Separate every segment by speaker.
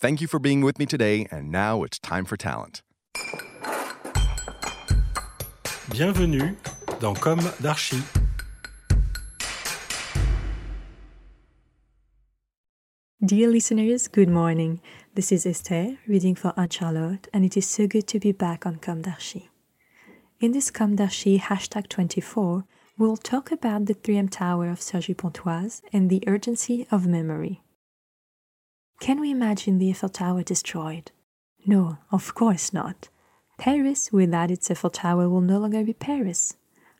Speaker 1: Thank you for being with me today, and now it's time for talent.
Speaker 2: Bienvenue dans Comme d'Archi.
Speaker 3: Dear listeners, good morning. This is Esther reading for Anne Charlotte, and it is so good to be back on Comme d'Archi. In this Comme d'Archi hashtag 24, we'll talk about the 3M Tower of Cergy Pontoise and the urgency of memory. Can we imagine the Eiffel Tower destroyed? No, of course not. Paris without its Eiffel Tower will no longer be Paris.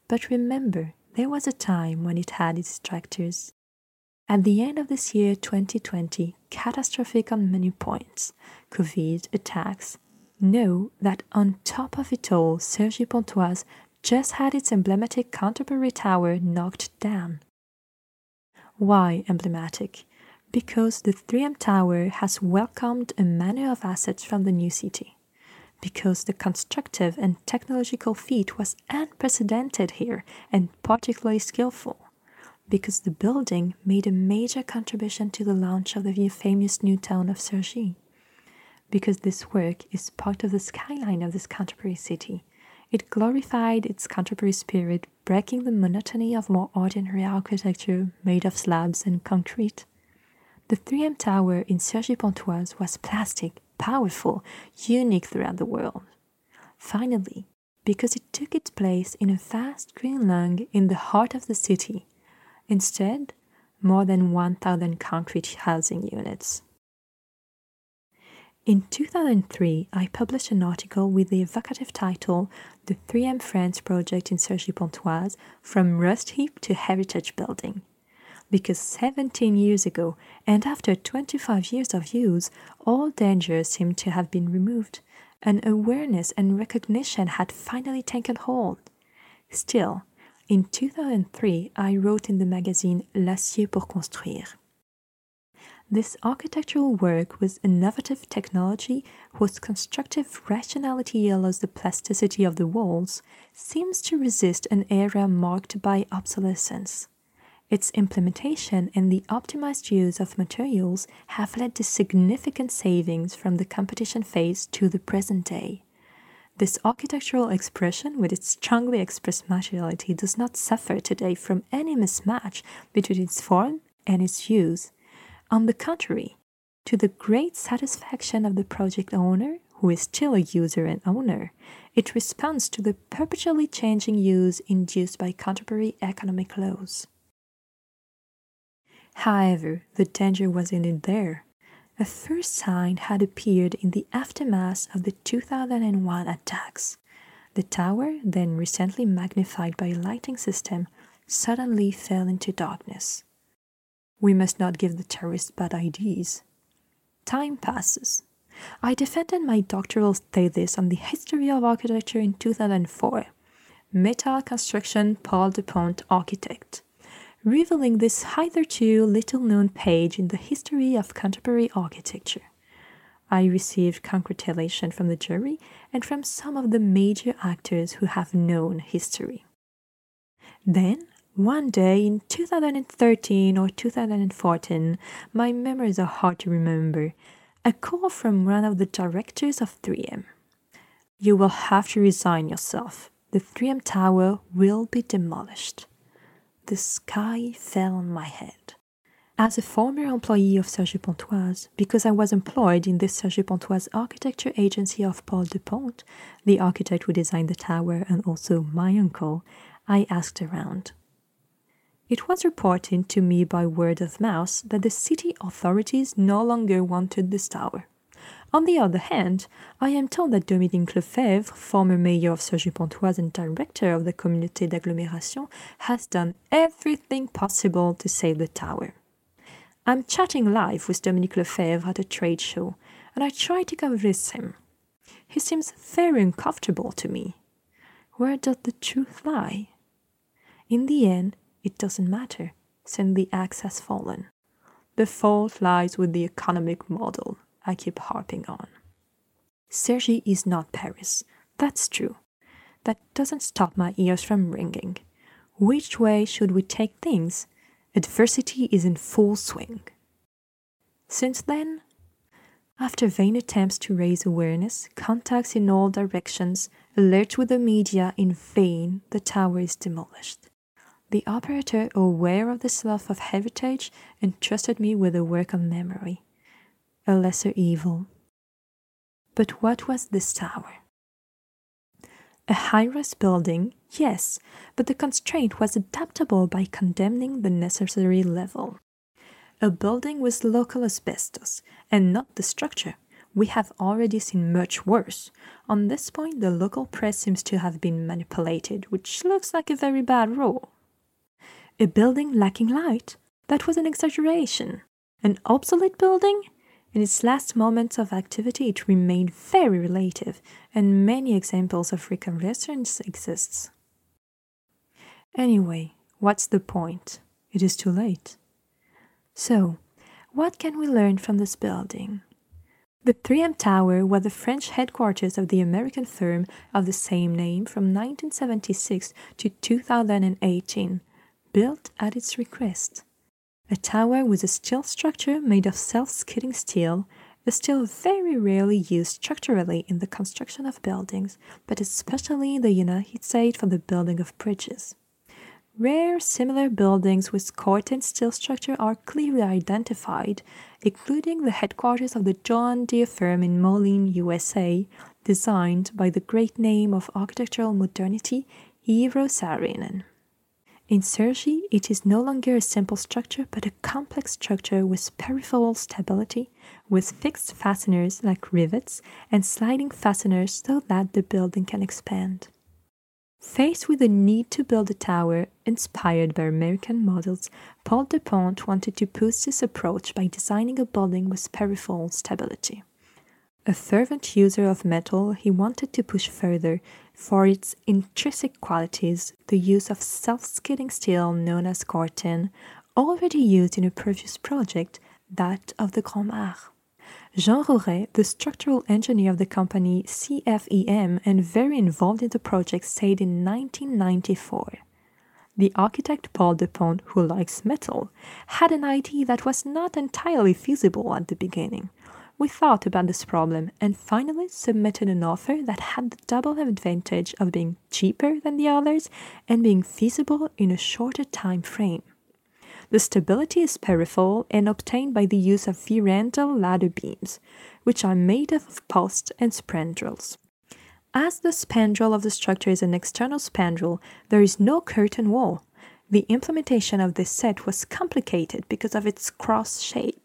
Speaker 3: But remember, there was a time when it had its detractors. At the end of this year 2020, catastrophic on many points, COVID, attacks, know that on top of it all, Cergy Pontoise just had its emblematic Canterbury Tower knocked down. Why emblematic? Because the 3M Tower has welcomed a manner of assets from the new city. Because the constructive and technological feat was unprecedented here and particularly skillful. Because the building made a major contribution to the launch of the famous new town of Cergy. Because this work is part of the skyline of this Canterbury city. It glorified its contemporary spirit, breaking the monotony of more ordinary architecture made of slabs and concrete. The 3M Tower in Cergy Pontoise was plastic, powerful, unique throughout the world. Finally, because it took its place in a vast green lung in the heart of the city, instead, more than 1,000 concrete housing units. In 2003, I published an article with the evocative title The 3M France Project in Cergy Pontoise From Rust Heap to Heritage Building because 17 years ago, and after 25 years of use, all dangers seemed to have been removed. An awareness and recognition had finally taken hold. Still, in 2003, I wrote in the magazine L'acier pour construire. This architectural work with innovative technology, whose constructive rationality allows the plasticity of the walls, seems to resist an era marked by obsolescence. Its implementation and the optimized use of materials have led to significant savings from the competition phase to the present day. This architectural expression, with its strongly expressed materiality, does not suffer today from any mismatch between its form and its use. On the contrary, to the great satisfaction of the project owner, who is still a user and owner, it responds to the perpetually changing use induced by contemporary economic laws. However, the danger was indeed there. A first sign had appeared in the aftermath of the 2001 attacks. The tower, then recently magnified by a lighting system, suddenly fell into darkness. We must not give the terrorists bad ideas. Time passes. I defended my doctoral thesis on the history of architecture in 2004. Metal Construction Paul Depont Architect revealing this hitherto little known page in the history of contemporary architecture. I received congratulations from the jury and from some of the major actors who have known history. Then, one day in 2013 or 2014, my memories are hard to remember, a call from one of the directors of 3M. You will have to resign yourself. The 3M tower will be demolished the sky fell on my head. As a former employee of Cergy Pontoise, because I was employed in the Cergy Pontoise architecture agency of Paul Depont, the architect who designed the tower and also my uncle, I asked around. It was reported to me by word of mouth that the city authorities no longer wanted this tower. On the other hand, I am told that Dominique Lefebvre, former mayor of Cergy Pontoise and director of the Communauté d'agglomération, has done everything possible to save the tower. I'm chatting live with Dominique Lefebvre at a trade show, and I try to convince him. He seems very uncomfortable to me. Where does the truth lie? In the end, it doesn't matter, since the axe has fallen. The fault lies with the economic model I keep harping on. Cergy is not Paris. That's true. That doesn't stop my ears from ringing. Which way should we take things? adversity is in full swing. Since then, after vain attempts to raise awareness, contacts in all directions, alerts with the media in vain, the tower is demolished. The operator, aware of the slough of heritage, entrusted me with the work of memory, a lesser evil. But what was this tower? A high rise building, yes, but the constraint was adaptable by condemning the necessary level. A building with local asbestos, and not the structure. We have already seen much worse. On this point, the local press seems to have been manipulated, which looks like a very bad rule. A building lacking light? That was an exaggeration. An obsolete building? In its last moments of activity, it remained very relative, and many examples of reconvalescence exist. Anyway, what's the point? It is too late. So, what can we learn from this building? The 3M Tower was the French headquarters of the American firm of the same name from 1976 to 2018, built at its request. A tower with a steel structure made of self-skidding steel is still very rarely used structurally in the construction of buildings, but especially in the United States for the building of bridges. Rare similar buildings with Corten steel structure are clearly identified, including the headquarters of the John Deere firm in Moline, USA, designed by the great name of architectural modernity, Eero Saarinen. In Cergy, it is no longer a simple structure but a complex structure with peripheral stability, with fixed fasteners like rivets and sliding fasteners so that the building can expand. Faced with the need to build a tower inspired by American models, Paul Depont wanted to push this approach by designing a building with peripheral stability. A fervent user of metal, he wanted to push further for its intrinsic qualities the use of self skidding steel known as Corten, already used in a previous project, that of the Grand Mare. Jean Rouret, the structural engineer of the company CFEM and very involved in the project, said in 1994 the architect Paul Depont, who likes metal, had an idea that was not entirely feasible at the beginning. We thought about this problem and finally submitted an offer that had the double advantage of being cheaper than the others and being feasible in a shorter time frame. The stability is peripheral and obtained by the use of Vierendeel ladder beams, which are made of posts and spandrels. As the spandrel of the structure is an external spandrel, there is no curtain wall. The implementation of this set was complicated because of its cross shape.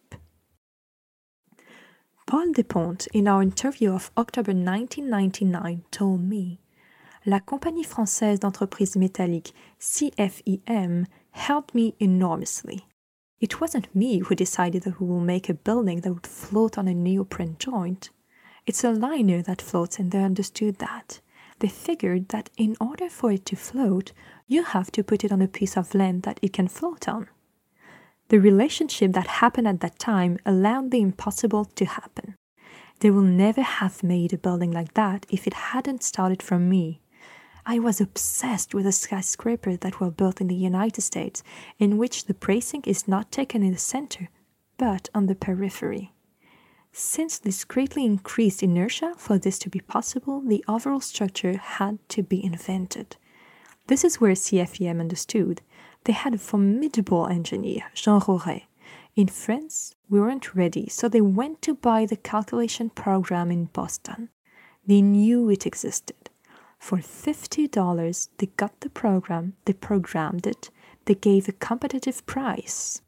Speaker 3: Paul Depont, in our interview of October 1999, told me La Compagnie Française d'Entreprises Métalliques, CFEM, helped me enormously. It wasn't me who decided that we will make a building that would float on a neoprene joint. It's a liner that floats, and they understood that. They figured that in order for it to float, you have to put it on a piece of land that it can float on. The relationship that happened at that time allowed the impossible to happen. They will never have made a building like that if it hadn't started from me. I was obsessed with the skyscrapers that were built in the United States, in which the bracing is not taken in the center, but on the periphery. Since this greatly increased inertia, for this to be possible, the overall structure had to be invented. This is where CFEM understood they had a formidable engineer, Jean Rouret. In France, we weren't ready, so they went to buy the calculation program in Boston. They knew it existed. For $50, they got the program, they programmed it, they gave a competitive price.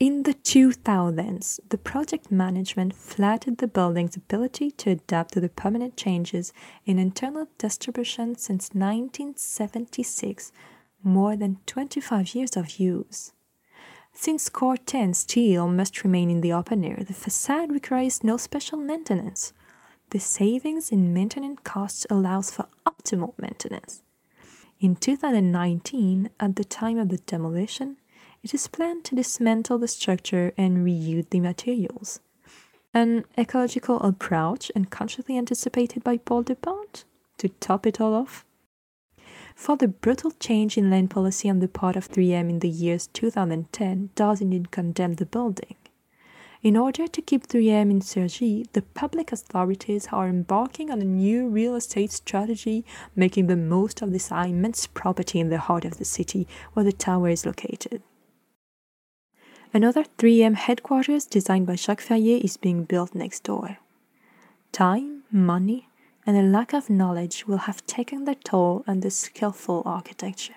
Speaker 3: In the 2000s, the project management flattered the building's ability to adapt to the permanent changes in internal distribution since 1976, more than 25 years of use. Since Corten steel must remain in the open air, the facade requires no special maintenance. The savings in maintenance costs allows for optimal maintenance. In 2019, at the time of the demolition, it is planned to dismantle the structure and reuse the materials. An ecological approach and consciously anticipated by Paul Depont to top it all off. For the brutal change in land policy on the part of 3M in the years 2010 does indeed condemn the building. In order to keep 3M in Cergy, the public authorities are embarking on a new real estate strategy, making the most of this immense property in the heart of the city where the tower is located. Another 3M headquarters designed by Jacques Ferrier is being built next door. Time, money, and a lack of knowledge will have taken their toll on the skillful architecture.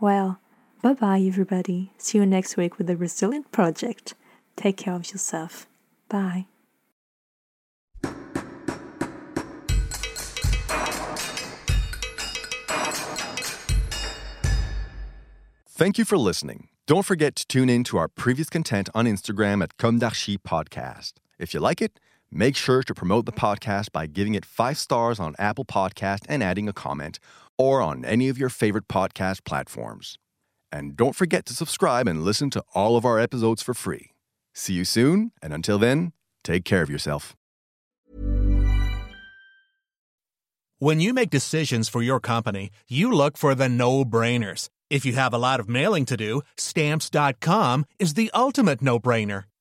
Speaker 3: Well, bye bye, everybody. See you next week with a resilient project. Take care of yourself. Bye.
Speaker 1: Thank you for listening. Don't forget to tune in to our previous content on Instagram at Comme d'Archi Podcast. If you like it, make sure to promote the podcast by giving it five stars on Apple Podcast and adding a comment, or on any of your favorite podcast platforms. And don't forget to subscribe and listen to all of our episodes for free. See you soon, and until then, take care of yourself.
Speaker 4: When you make decisions for your company, you look for the no brainers. If you have a lot of mailing to do, stamps.com is the ultimate no brainer.